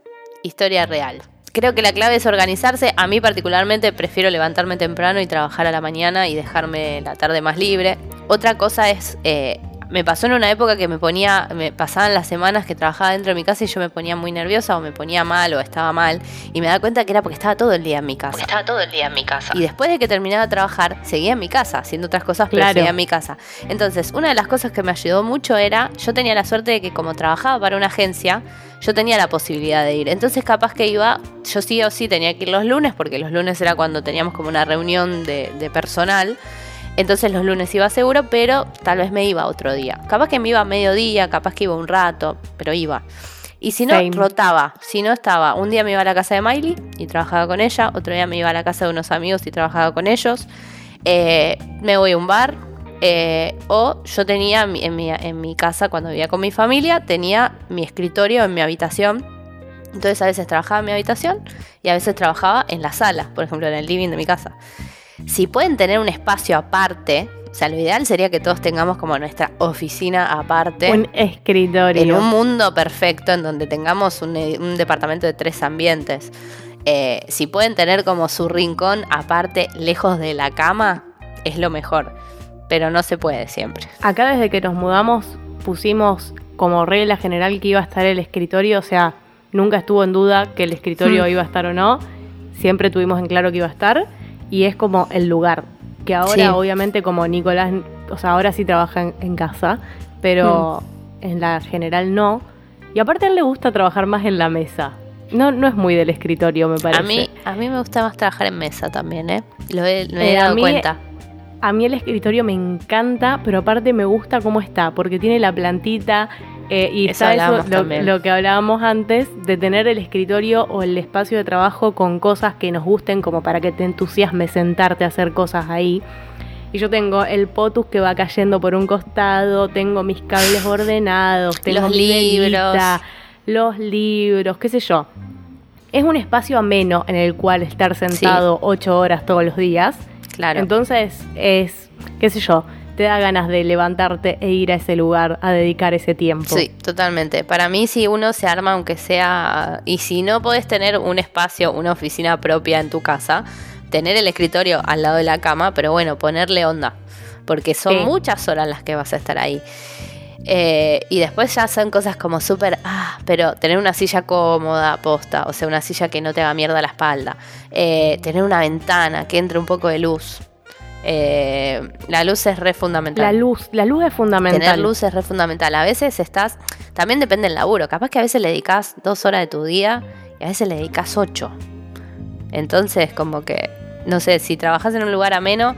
Historia real. Creo que la clave es organizarse. A mí particularmente prefiero levantarme temprano y trabajar a la mañana y dejarme la tarde más libre. Otra cosa es, eh, me pasó en una época que me ponía, me pasaban las semanas que trabajaba dentro de mi casa y yo me ponía muy nerviosa o me ponía mal o estaba mal y me daba cuenta que era porque estaba todo el día en mi casa. Estaba todo el día en mi casa. Y después de que terminaba de trabajar, seguía en mi casa, haciendo otras cosas, pero Claro. seguía en mi casa. Entonces, una de las cosas que me ayudó mucho era, yo tenía la suerte de que como trabajaba para una agencia, yo tenía la posibilidad de ir. Entonces, capaz que iba, yo sí o sí tenía que ir los lunes, porque los lunes era cuando teníamos como una reunión de, de personal. Entonces los lunes iba seguro, pero tal vez me iba otro día. Capaz que me iba a mediodía, capaz que iba un rato, pero iba. Y si no, Same. rotaba. Si no, estaba. Un día me iba a la casa de Miley y trabajaba con ella. Otro día me iba a la casa de unos amigos y trabajaba con ellos. Eh, me voy a un bar. eh, o yo tenía en mi, en mi casa, cuando vivía con mi familia, tenía mi escritorio en mi habitación. Entonces a veces trabajaba en mi habitación y a veces trabajaba en la sala, por ejemplo en el living de mi casa. Si pueden tener un espacio aparte, o sea, lo ideal sería que todos tengamos como nuestra oficina aparte. Un escritorio. En un mundo perfecto en donde tengamos un, un departamento de tres ambientes. Eh, si pueden tener como su rincón aparte, lejos de la cama, es lo mejor. Pero no se puede siempre. Acá desde que nos mudamos pusimos como regla general que iba a estar el escritorio, o sea, nunca estuvo en duda que el escritorio iba a estar o no. Siempre tuvimos en claro que iba a estar. Y es como el lugar. Que ahora, Sí. obviamente, como Nicolás, o sea, ahora sí trabaja en, en casa, pero Hmm. en la general no. Y aparte a él le gusta trabajar más en la mesa. No, no es muy del escritorio, me parece. A mí, a mí me gusta más trabajar en mesa también, ¿eh? Lo he, me he Eh, a dado mí- cuenta. A mí el escritorio me encanta, pero aparte me gusta cómo está, porque tiene la plantita eh, y Eso está eso, lo, lo que hablábamos antes, de tener el escritorio o el espacio de trabajo con cosas que nos gusten, como para que te entusiasme sentarte a hacer cosas ahí. Y yo tengo el potus que va cayendo por un costado, tengo mis cables ordenados, tengo Los mi libros. velita, los libros, qué sé yo. Es un espacio ameno en el cual estar sentado ocho horas todos los días. Claro. Entonces es, qué sé yo, te da ganas de levantarte e ir a ese lugar a dedicar ese tiempo. Sí, totalmente. Para mí, si uno se arma, aunque sea. Y si no podés tener un espacio, una oficina propia en tu casa, tener el escritorio al lado de la cama, pero bueno, ponerle onda. Porque son Sí. muchas horas las que vas a estar ahí. Eh, y después ya son cosas como súper. Ah, pero tener una silla cómoda, posta. O sea, una silla que no te haga mierda la espalda. Eh, tener una ventana, que entre un poco de luz. Eh, la luz es re fundamental. La luz, la luz es fundamental. Tener luz es re fundamental. A veces estás, también depende del laburo. Capaz que a veces le dedicas dos horas de tu día y a veces le dedicas ocho. Entonces, como que, no sé, si trabajas en un lugar ameno,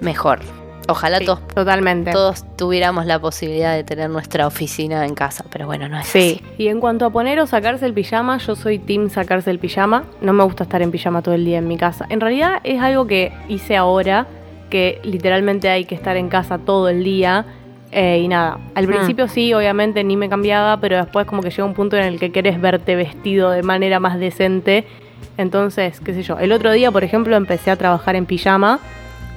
mejor. Ojalá Sí, todos, totalmente. todos tuviéramos la posibilidad de tener nuestra oficina en casa, pero bueno, no es Sí, y en cuanto a poner o sacarse el pijama, yo soy team sacarse el pijama. No me gusta estar en pijama todo el día en mi casa. En realidad es algo que hice ahora, que literalmente hay que estar en casa todo el día. eh, y nada, al Hmm. principio sí, obviamente ni me cambiaba, pero después como que llega un punto en el que querés verte vestido de manera más decente. Entonces, qué sé yo, el otro día, por ejemplo, empecé a trabajar en pijama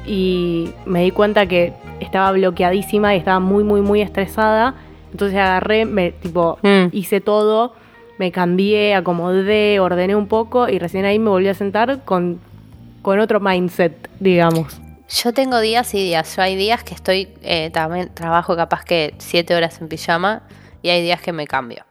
y me di cuenta que estaba bloqueadísima y estaba muy, muy, muy estresada. Entonces agarré, me, tipo, Mm. hice todo, me cambié, acomodé, ordené un poco y recién ahí me volví a sentar con, con otro mindset, digamos. Yo tengo días y días. Yo hay días que estoy, eh, también trabajo capaz que siete horas en pijama y hay días que me cambio.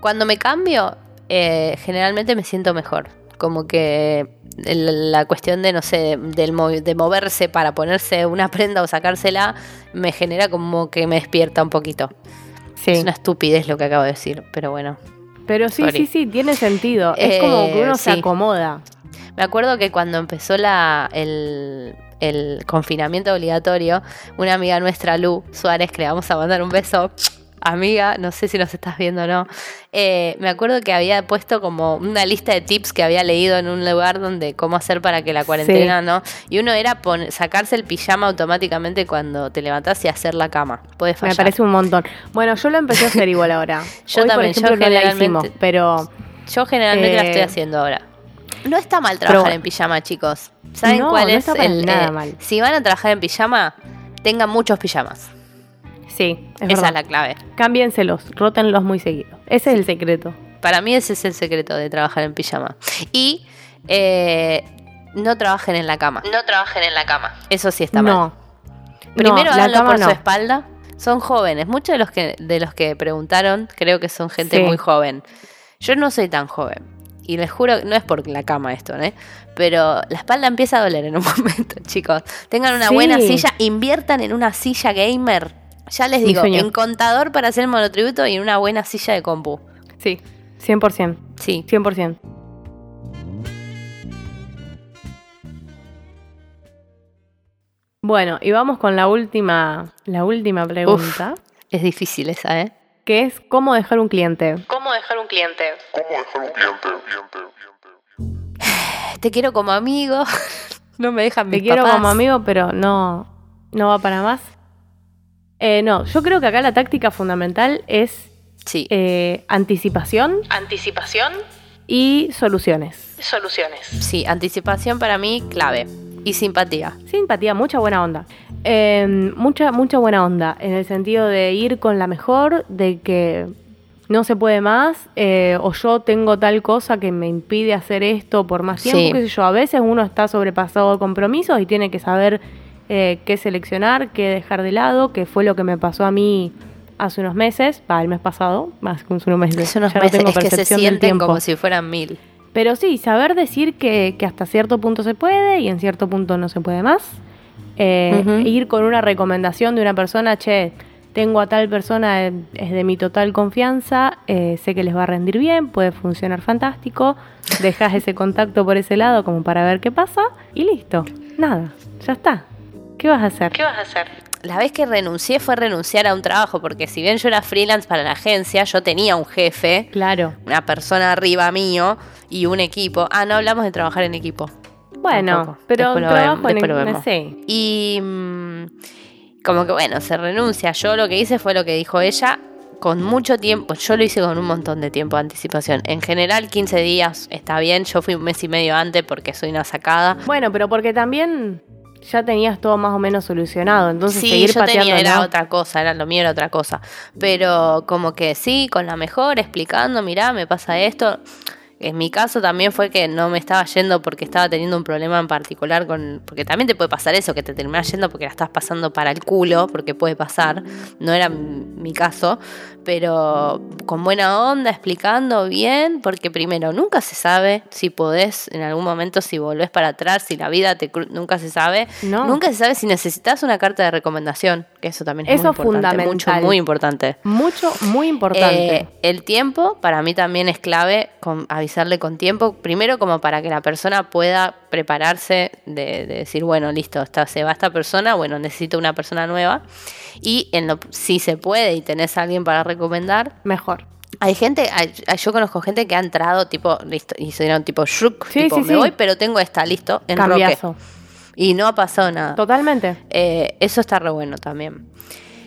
Cuando me cambio, eh, generalmente me siento mejor. Como que la cuestión de, no sé, del mo- de moverse para ponerse una prenda o sacársela, me genera como que me despierta un poquito. Sí. Es una estupidez lo que acabo de decir, pero bueno. Pero sí, Sorry. sí, sí, tiene sentido. Es Eh, como que uno se acomoda. Me acuerdo que cuando empezó la, el, el confinamiento obligatorio, una amiga nuestra, Lu Suárez, que le vamos a mandar un beso, amiga, no sé si nos estás viendo o no, eh, me acuerdo que había puesto como una lista de tips que había leído en un lugar donde cómo hacer para que la cuarentena, ¿no? Y uno era pon- sacarse el pijama automáticamente cuando te levantás y hacer la cama. Me parece un montón. Bueno, yo lo empecé a hacer igual ahora. Yo Hoy, también, por yo ejemplo, no la generalmente- hicimos, pero Yo generalmente la estoy Eh, haciendo ahora. No está mal trabajar pero- en pijama, chicos. ¿Saben No, cuál no es está el nada mal. Si van a trabajar en pijama, tengan muchos pijamas. Sí, es Esa verdad. es la clave. Cámbienselos, rótenlos muy seguido. Ese es el secreto. Para mí ese es el secreto de trabajar en pijama. Y eh, no trabajen en la cama. No trabajen en la cama. Eso sí está mal. No. Primero no, háganlo por no. su espalda. Son jóvenes. Muchos de los que de los que preguntaron, creo que son gente Sí. muy joven. Yo no soy tan joven. Y les juro, no es por la cama esto, ¿eh? Pero la espalda empieza a doler en un momento, chicos. Tengan una Sí. buena silla, inviertan en una silla gamer. Ya les digo, en contador para hacer monotributo y en una buena silla de compu. Sí, 100%. Sí. 100%. Bueno, y vamos con la última, la última pregunta, Es difícil esa, ¿eh? que es cómo dejar un cliente. ¿Cómo dejar un cliente? ¿Cómo dejar un cliente? cliente, cliente? Te quiero como amigo. no me dejan Te quiero como amigo, pero no, no va para más. Eh, no, yo creo que acá la táctica fundamental es Sí. eh, anticipación Anticipación, y soluciones. soluciones. Sí, anticipación para mí clave. Y simpatía. Simpatía, mucha buena onda. Eh, mucha, mucha buena onda, en el sentido de ir con la mejor, de que no se puede más, eh, o yo tengo tal cosa que me impide hacer esto por más tiempo, Sí. qué sé yo. A veces uno está sobrepasado de compromisos y tiene que saber eh, qué seleccionar, qué dejar de lado, que fue lo que me pasó a mí hace unos meses, va, el mes pasado, más que unos meses. Es unos ya no meses tengo es que se percepción sienten como si fueran mil. Pero sí, saber decir que, que hasta cierto punto se puede y en cierto punto no se puede más. Eh, Ujú. Ir con una recomendación de una persona, che, tengo a tal persona, eh, es de mi total confianza, eh, sé que les va a rendir bien, puede funcionar fantástico, dejas ese contacto por ese lado como para ver qué pasa y listo. Nada, ya está. ¿Qué vas a hacer? ¿Qué vas a hacer? La vez que renuncié fue renunciar a un trabajo, porque si bien yo era freelance para la agencia, yo tenía un jefe, Claro. una persona arriba mío y un equipo. Ah, no hablamos de trabajar en equipo. Bueno, Tampoco. pero Después trabajo vemos, en el- vemos. sí. Y mm, como que bueno, se renuncia. Yo lo que hice fue lo que dijo ella. Con mucho tiempo, yo lo hice con un montón de tiempo de anticipación. En general, 15 días está bien. Yo fui un mes y medio antes porque soy una sacada. Bueno, pero porque también ya tenías todo más o menos solucionado, entonces sí, seguir yo tenía, pateando era ¿no? otra cosa, era lo mío era otra cosa. Pero como que sí, con la mejor, explicando, mirá, me pasa esto. En mi caso también fue que no me estaba yendo porque estaba teniendo un problema en particular con... Porque también te puede pasar eso, que te terminas yendo porque la estás pasando para el culo, porque puede pasar. No era mi caso, pero con buena onda, explicando bien, porque primero, nunca se sabe si podés en algún momento, si volvés para atrás, si la vida te... Nunca se sabe. No. Nunca se sabe si necesitas una carta de recomendación, que eso también es Eso muy importante, fundamental. mucho, muy importante. Mucho, muy importante. Eh, el tiempo para mí también es clave, con, avisarle con tiempo, primero como para que la persona pueda prepararse de, de decir, bueno, listo, está, se va esta persona, bueno, necesito una persona nueva. Y en lo, si se puede y tenés a alguien para recomendar, Mejor. hay gente, hay- yo conozco gente que ha entrado tipo, listo, y se dieron tipo, shuk, Sí, tipo, sí, me sí. voy, pero tengo esta, listo, en roque. Cambiazo. Y no ha pasado nada. Totalmente. Eh, eso está re bueno también.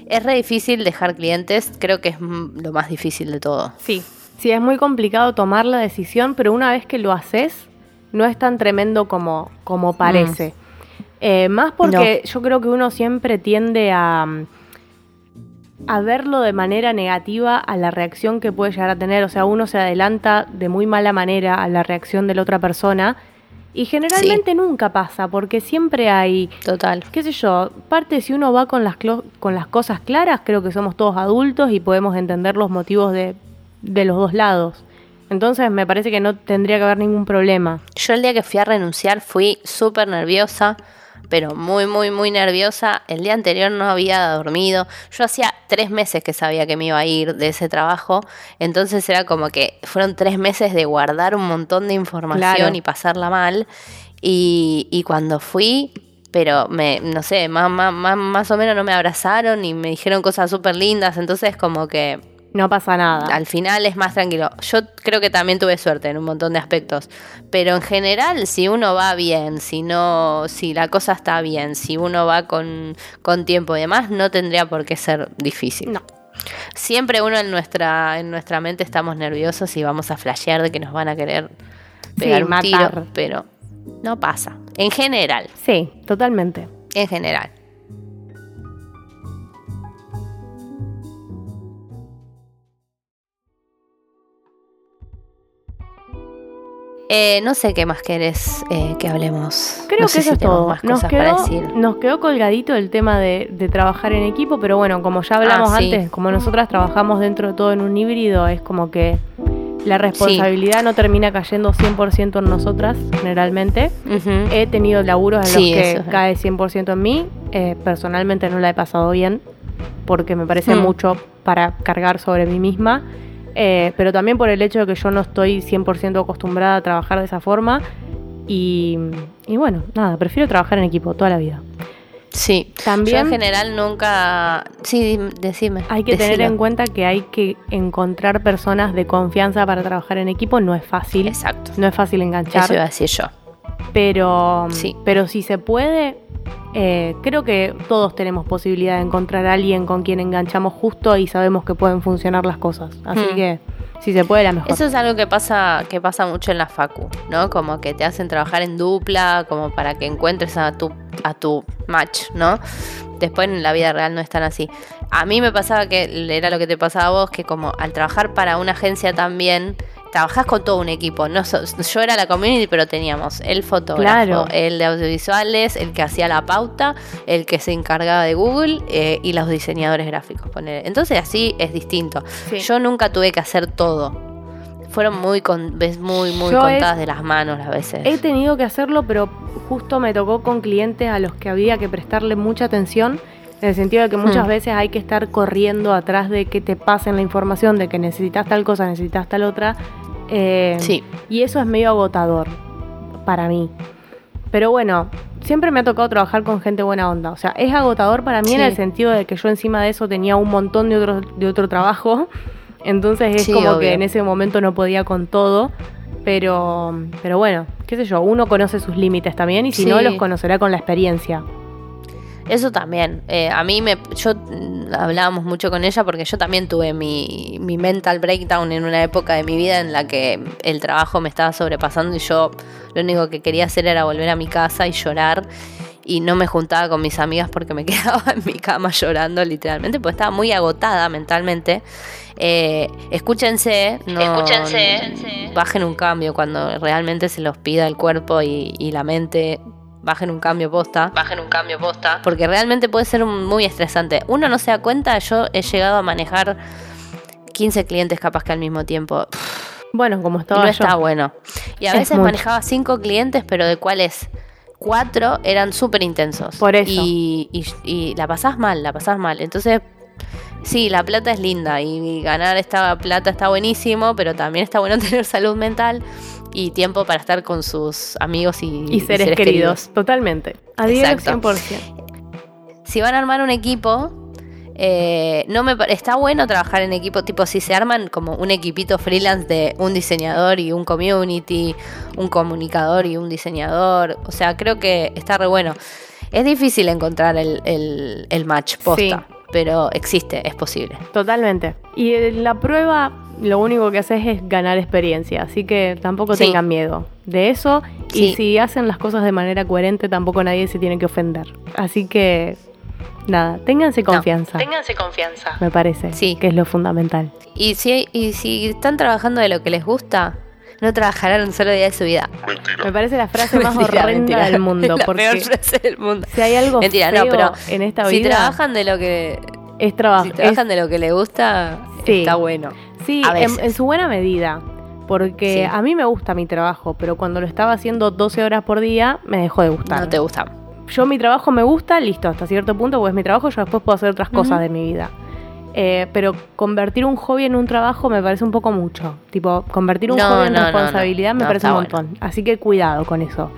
Es re difícil dejar clientes, creo que es lo más difícil de todo. Sí. Sí, es muy complicado tomar la decisión, pero una vez que lo haces, no es tan tremendo como, como parece. Eh, más porque yo creo que uno siempre tiende a, a verlo de manera negativa a la reacción que puede llegar a tener. O sea, uno se adelanta de muy mala manera a la reacción de la otra persona. Y generalmente nunca pasa, porque siempre hay Total. qué sé yo, parte si uno va con las, con las cosas claras, creo que somos todos adultos y podemos entender los motivos de, de los dos lados. Entonces me parece que no tendría que haber ningún problema. Yo el día que fui a renunciar fui súper nerviosa, pero muy, muy, muy nerviosa. El día anterior no había dormido. Yo hacía tres meses que sabía que me iba a ir de ese trabajo, entonces era como que fueron tres meses de guardar un montón de información Claro. y pasarla mal. Y, y cuando fui, pero me, no sé, más, más, más, más o menos no me abrazaron y me dijeron cosas súper lindas, entonces como que No pasa nada. al final es más tranquilo. Yo creo que también tuve suerte en un montón de aspectos, pero en general si uno va bien, si no, si la cosa está bien, si uno va con, con tiempo y demás, no tendría por qué ser difícil. No. Siempre uno en nuestra, en nuestra mente estamos nerviosos y vamos a flashear de que nos van a querer pegar Sí, un matar. tiro, pero no pasa. En general, Sí, totalmente. en general. Eh, no sé qué más querés eh, que hablemos. Creo No que eso si es todo. más Nos cosas para quedó, decir. nos quedó colgadito el tema de, de trabajar en equipo, pero bueno, como ya hablamos Ah, sí. antes, como nosotras trabajamos dentro de todo en un híbrido, es como que la responsabilidad no termina cayendo 100% en nosotras, generalmente. He tenido laburos en Sí, los que eso cae 100% en mí. Eh, personalmente no la he pasado bien porque me parece Hmm. mucho para cargar sobre mí misma. Eh, pero también por el hecho de que yo no estoy 100% acostumbrada a trabajar de esa forma. Y, y bueno, nada, prefiero trabajar en equipo toda la vida. Sí. También- Yo en general nunca. Sí, decime. Hay que tener en cuenta que hay que encontrar personas de confianza para trabajar en equipo. No es fácil. Exacto. No es fácil enganchar. Eso iba a decir yo. Pero, Sí. pero si se puede, Eh, creo que todos tenemos posibilidad de encontrar a alguien con quien enganchamos justo y sabemos que pueden funcionar las cosas. Así Hmm. que si se puede, la mejor. Eso es algo que pasa, que pasa mucho en la facu, ¿no? Como que te hacen trabajar en dupla, como para que encuentres a tu, a tu match, ¿no? Después en la vida real no es tan así. A mí me pasaba que era lo que te pasaba a vos, que como al trabajar para una agencia también, trabajás con todo un equipo. No so- yo era la community, pero teníamos el fotógrafo, Claro. el de audiovisuales, el que hacía la pauta, el que se encargaba de Google eh, y los diseñadores gráficos. ponele. Entonces así es distinto. Sí. Yo nunca tuve que hacer todo. Fueron muy, con, ves, muy, muy Yo contadas es- de las manos las veces. He tenido que hacerlo, pero justo me tocó con clientes a los que había que prestarle mucha atención, en el sentido de que muchas Hmm. veces hay que estar corriendo atrás de que te pasen la información de que necesitas tal cosa, necesitas tal otra. eh, Sí. Y eso es medio agotador para mí. Pero bueno, siempre me ha tocado trabajar con gente buena onda. O sea, es agotador para mí en el sentido de que yo encima de eso tenía un montón de otro, de otro trabajo. Entonces es Sí, como que en ese momento no podía con todo. Pero, pero bueno, qué sé yo, uno conoce sus límites también y si no los conocerá con la experiencia. Eso también. Eh, a mí me. Yo mm, hablábamos mucho con ella porque yo también tuve mi, mi mental breakdown en una época de mi vida en la que el trabajo me estaba sobrepasando y yo lo único que quería hacer era volver a mi casa y llorar. Y no me juntaba con mis amigas porque me quedaba en mi cama llorando literalmente, porque estaba muy agotada mentalmente. Eh, escúchense, no, Escúchense. bajen un cambio cuando realmente se los pida el cuerpo y, y la mente. Bajen un cambio posta. Bajen un cambio posta. Porque realmente puede ser muy estresante. Uno no se da cuenta, yo he llegado a manejar 15 clientes capaz que al mismo tiempo. Bueno, como Y estaba no yo. está bueno. Y a Es veces mucho. manejaba 5 clientes, pero de cuales 4 eran súper intensos. Por eso. Y, y- y la pasás mal, la pasás mal. Entonces, sí, la plata es linda y ganar esta plata está buenísimo, pero también está bueno tener salud mental y tiempo para estar con sus amigos y, y seres, queridos. Totalmente. Adhiero Exacto. 100%. si van a armar un equipo, eh, no me está bueno trabajar en equipo, tipo si se arman como un equipito freelance de un diseñador y un community, un comunicador y un diseñador, o sea, creo que está re bueno. Es difícil encontrar el, el- el match posta, Sí. Pero existe, es posible. Totalmente. Y en la prueba lo único que haces es ganar experiencia, así que tampoco Sí. tengan miedo de eso. Y si hacen las cosas de manera coherente, tampoco nadie se tiene que ofender. Así que, nada, ténganse confianza, Ténganse confianza. me parece, Sí. que es lo fundamental. Y si, y si están trabajando de lo que les gusta, no trabajarán un solo día de su vida. Mentira. Me parece la frase más Mentira, horrenda mentira. del mundo, La porque peor frase del mundo. si hay algo Mentira, feo no, pero en esta si vida, trabajan de lo que es trabajo. si trabajan de lo que les gusta, Sí. está bueno. Sí, A en, veces. en su buena medida. Porque Sí. a mí me gusta mi trabajo, pero cuando lo estaba haciendo 12 horas por día, me dejó de gustar. No te gusta. Yo mi trabajo me gusta, listo, hasta cierto punto, porque es mi trabajo, yo después puedo hacer otras cosas de mi vida. Eh, pero convertir un hobby en un trabajo me parece un poco mucho. Tipo, convertir un No, hobby en no, responsabilidad no. me No, parece un montón. Así que cuidado con eso.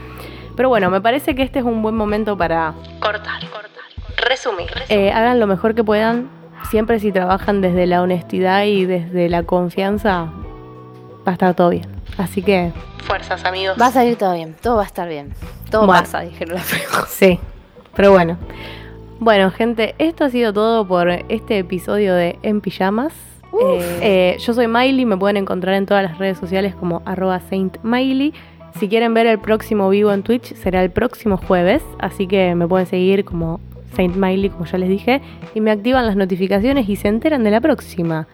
Pero bueno, me parece que este es un buen momento para Cortar, cortar. Resumir. eh, hagan lo mejor que puedan. Siempre si trabajan desde la honestidad y desde la confianza, va a estar todo bien. Así que, Fuerzas, amigos. Va a salir todo bien, todo va a estar bien. Todo Bueno. pasa, dijeron las sí. Pero bueno. Bueno, gente, esto ha sido todo por este episodio de En Pijamas. Eh, eh, yo soy Miley, me pueden encontrar en todas las redes sociales como arroba Saint Miley. Si quieren ver el próximo vivo en Twitch, será el próximo jueves, así que me pueden seguir como Saint Miley, como ya les dije, y me activan las notificaciones y se enteran de la próxima.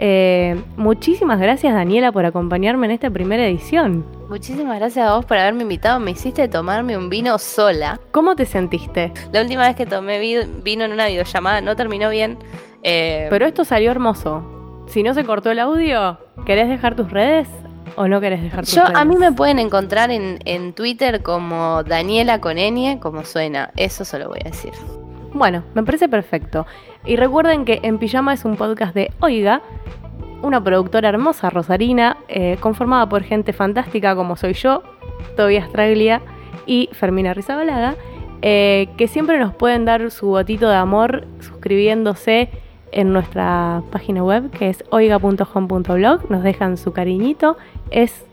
Eh, muchísimas gracias Daniela por acompañarme en esta primera edición. Muchísimas gracias a vos por haberme invitado. Me hiciste tomarme un vino sola. ¿Cómo te sentiste? La última vez que tomé vi- vino en una videollamada no terminó bien. Eh, Pero esto salió hermoso. Si no se cortó el audio, ¿querés dejar tus redes o no querés dejar tus yo redes? a mí me pueden encontrar en, en Twitter como Daniela con como suena. Eso solo voy a decir. Bueno, me parece perfecto. Y recuerden que En Pijama es un podcast de Oiga, una productora hermosa rosarina, eh, conformada por gente fantástica como soy yo, Tobias Traglia y Fermina Rizabalaga, eh, que siempre nos pueden dar su botito de amor suscribiéndose en nuestra página web que es oiga.home.blog, nos dejan su cariñito, es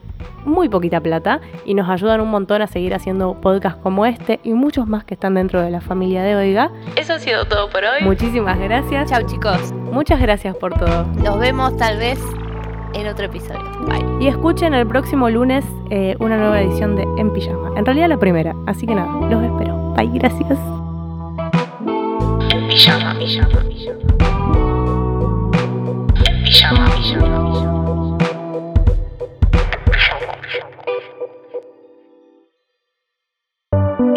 muy poquita plata y nos ayudan un montón a seguir haciendo podcasts como este y muchos más que están dentro de la familia de Oiga. Eso ha sido todo por hoy. Muchísimas gracias. Chau chicos. Muchas gracias por todo. Nos vemos tal vez en otro episodio. Bye. Y escuchen el próximo lunes eh, una nueva edición de En Pijama. En realidad la primera, así que nada, los espero. Bye, gracias. En pijama, pijama, pijama. En pijama, pijama, pijama.